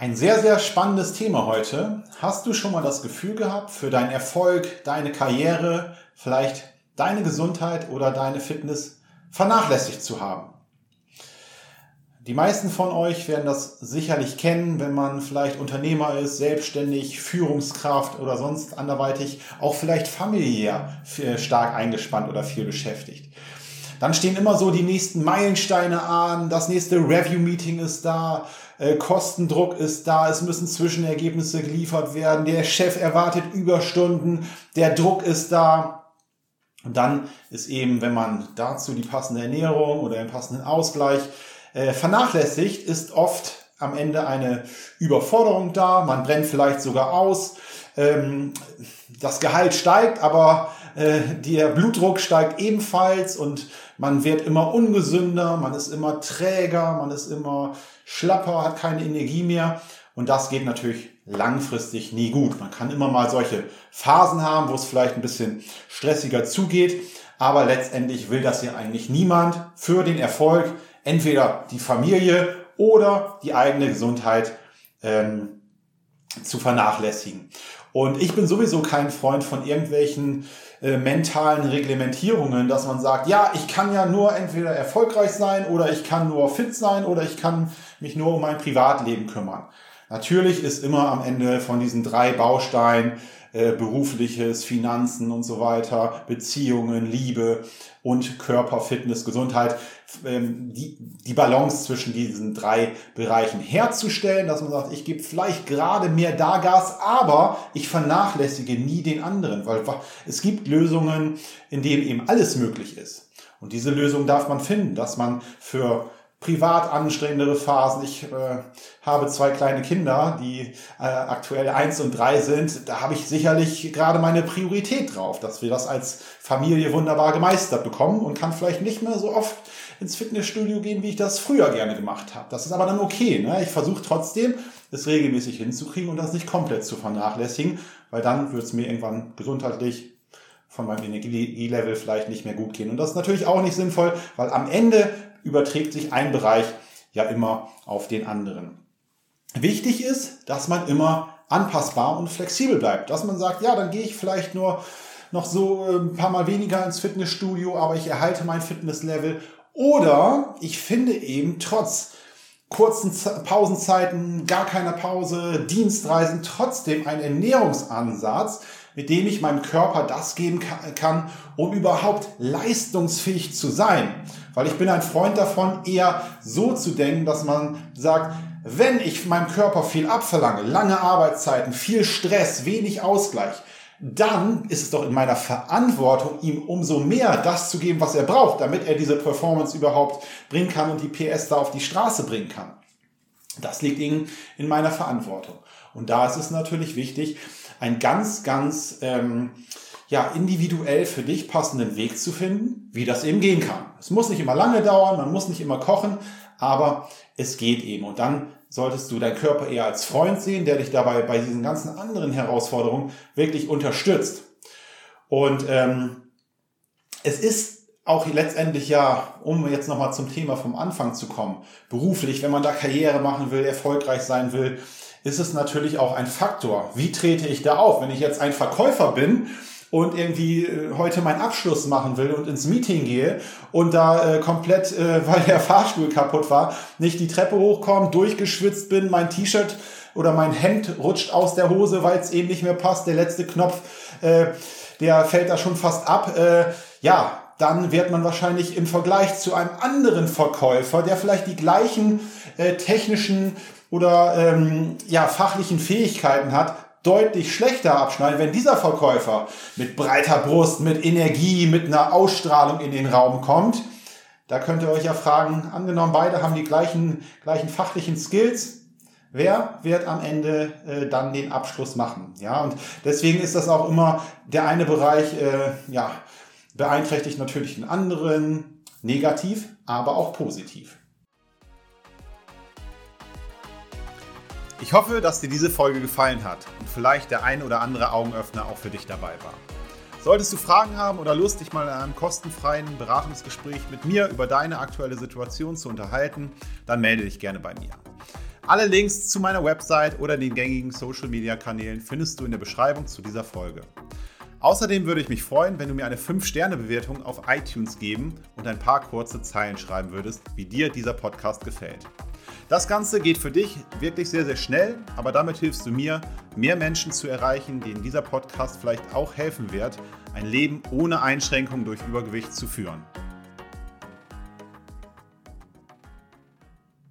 Ein sehr, sehr spannendes Thema heute. Hast du schon mal das Gefühl gehabt, für deinen Erfolg, deine Karriere, vielleicht deine Gesundheit oder deine Fitness vernachlässigt zu haben? Die meisten von euch werden das sicherlich kennen, wenn man vielleicht Unternehmer ist, selbstständig, Führungskraft oder sonst anderweitig, auch vielleicht familiär stark eingespannt oder viel beschäftigt. Dann stehen immer so die nächsten Meilensteine an, das nächste Review-Meeting ist da, äh, Kostendruck ist da, es müssen Zwischenergebnisse geliefert werden, der Chef erwartet Überstunden, der Druck ist da. Und dann ist eben, wenn man dazu die passende Ernährung oder den passenden Ausgleich äh, vernachlässigt, ist oft am Ende eine Überforderung da, man brennt vielleicht sogar aus, ähm, das Gehalt steigt, aber äh, der Blutdruck steigt ebenfalls und man wird immer ungesünder, man ist immer träger, man ist immer schlapper, hat keine Energie mehr. Und das geht natürlich langfristig nie gut. Man kann immer mal solche Phasen haben, wo es vielleicht ein bisschen stressiger zugeht. Aber letztendlich will das ja eigentlich niemand für den Erfolg. Entweder die Familie oder die eigene Gesundheit ähm, zu vernachlässigen. Und ich bin sowieso kein Freund von irgendwelchen äh, mentalen Reglementierungen, dass man sagt, ja, ich kann ja nur entweder erfolgreich sein oder ich kann nur fit sein oder ich kann mich nur um mein Privatleben kümmern. Natürlich ist immer am Ende von diesen drei Bausteinen äh, berufliches, Finanzen und so weiter, Beziehungen, Liebe und Körper, Fitness, Gesundheit, ähm, die, die Balance zwischen diesen drei Bereichen herzustellen, dass man sagt, ich gebe vielleicht gerade mehr da Gas, aber ich vernachlässige nie den anderen, weil es gibt Lösungen, in denen eben alles möglich ist. Und diese Lösung darf man finden, dass man für privat anstrengendere Phasen. Ich äh, habe zwei kleine Kinder, die äh, aktuell eins und drei sind. Da habe ich sicherlich gerade meine Priorität drauf, dass wir das als Familie wunderbar gemeistert bekommen und kann vielleicht nicht mehr so oft ins Fitnessstudio gehen, wie ich das früher gerne gemacht habe. Das ist aber dann okay. Ne? Ich versuche trotzdem, es regelmäßig hinzukriegen und das nicht komplett zu vernachlässigen, weil dann wird es mir irgendwann gesundheitlich von meinem Energielevel vielleicht nicht mehr gut gehen. Und das ist natürlich auch nicht sinnvoll, weil am Ende überträgt sich ein Bereich ja immer auf den anderen. Wichtig ist, dass man immer anpassbar und flexibel bleibt. Dass man sagt, ja, dann gehe ich vielleicht nur noch so ein paar Mal weniger ins Fitnessstudio, aber ich erhalte mein Fitnesslevel. Oder ich finde eben trotz kurzen Pausenzeiten, gar keiner Pause, Dienstreisen trotzdem einen Ernährungsansatz, mit dem ich meinem Körper das geben kann, um überhaupt leistungsfähig zu sein. Weil ich bin ein Freund davon, eher so zu denken, dass man sagt, wenn ich meinem Körper viel abverlange, lange Arbeitszeiten, viel Stress, wenig Ausgleich, dann ist es doch in meiner Verantwortung, ihm umso mehr das zu geben, was er braucht, damit er diese Performance überhaupt bringen kann und die PS da auf die Straße bringen kann. Das liegt ihnen in meiner Verantwortung. Und da ist es natürlich wichtig, einen ganz, ganz ähm, ja, individuell für dich passenden Weg zu finden, wie das eben gehen kann. Es muss nicht immer lange dauern, man muss nicht immer kochen, aber es geht eben. Und dann solltest du deinen Körper eher als Freund sehen, der dich dabei bei diesen ganzen anderen Herausforderungen wirklich unterstützt. Und ähm, es ist auch letztendlich ja, um jetzt nochmal zum Thema vom Anfang zu kommen, beruflich, wenn man da Karriere machen will, erfolgreich sein will, ist es natürlich auch ein Faktor. Wie trete ich da auf? Wenn ich jetzt ein Verkäufer bin und irgendwie äh, heute meinen Abschluss machen will und ins Meeting gehe und da äh, komplett, äh, weil der Fahrstuhl kaputt war, nicht die Treppe hochkomme, durchgeschwitzt bin, mein T-Shirt oder mein Hemd rutscht aus der Hose, weil es eben nicht mehr passt, der letzte Knopf, äh, der fällt da schon fast ab. Äh, ja, dann wird man wahrscheinlich im Vergleich zu einem anderen Verkäufer, der vielleicht die gleichen äh, technischen oder ähm, ja, fachlichen Fähigkeiten hat, deutlich schlechter abschneiden, wenn dieser Verkäufer mit breiter Brust, mit Energie, mit einer Ausstrahlung in den Raum kommt. Da könnt ihr euch ja fragen, angenommen, beide haben die gleichen, gleichen fachlichen Skills. wer wird am Ende äh, dann den Abschluss machen. Ja, und deswegen ist das auch immer der eine Bereich, äh, ja, beeinträchtigt natürlich den anderen, negativ, aber auch positiv. Ich hoffe, dass dir diese Folge gefallen hat und vielleicht der ein oder andere Augenöffner auch für dich dabei war. Solltest du Fragen haben oder Lust, dich mal in einem kostenfreien Beratungsgespräch mit mir über deine aktuelle Situation zu unterhalten, dann melde dich gerne bei mir. Alle Links zu meiner Website oder den gängigen Social Media Kanälen findest du in der Beschreibung zu dieser Folge. Außerdem würde ich mich freuen, wenn du mir eine 5-Sterne-Bewertung auf iTunes geben und ein paar kurze Zeilen schreiben würdest, wie dir dieser Podcast gefällt. Das Ganze geht für dich wirklich sehr, sehr schnell, aber damit hilfst du mir, mehr Menschen zu erreichen, denen dieser Podcast vielleicht auch helfen wird, ein Leben ohne Einschränkung durch Übergewicht zu führen.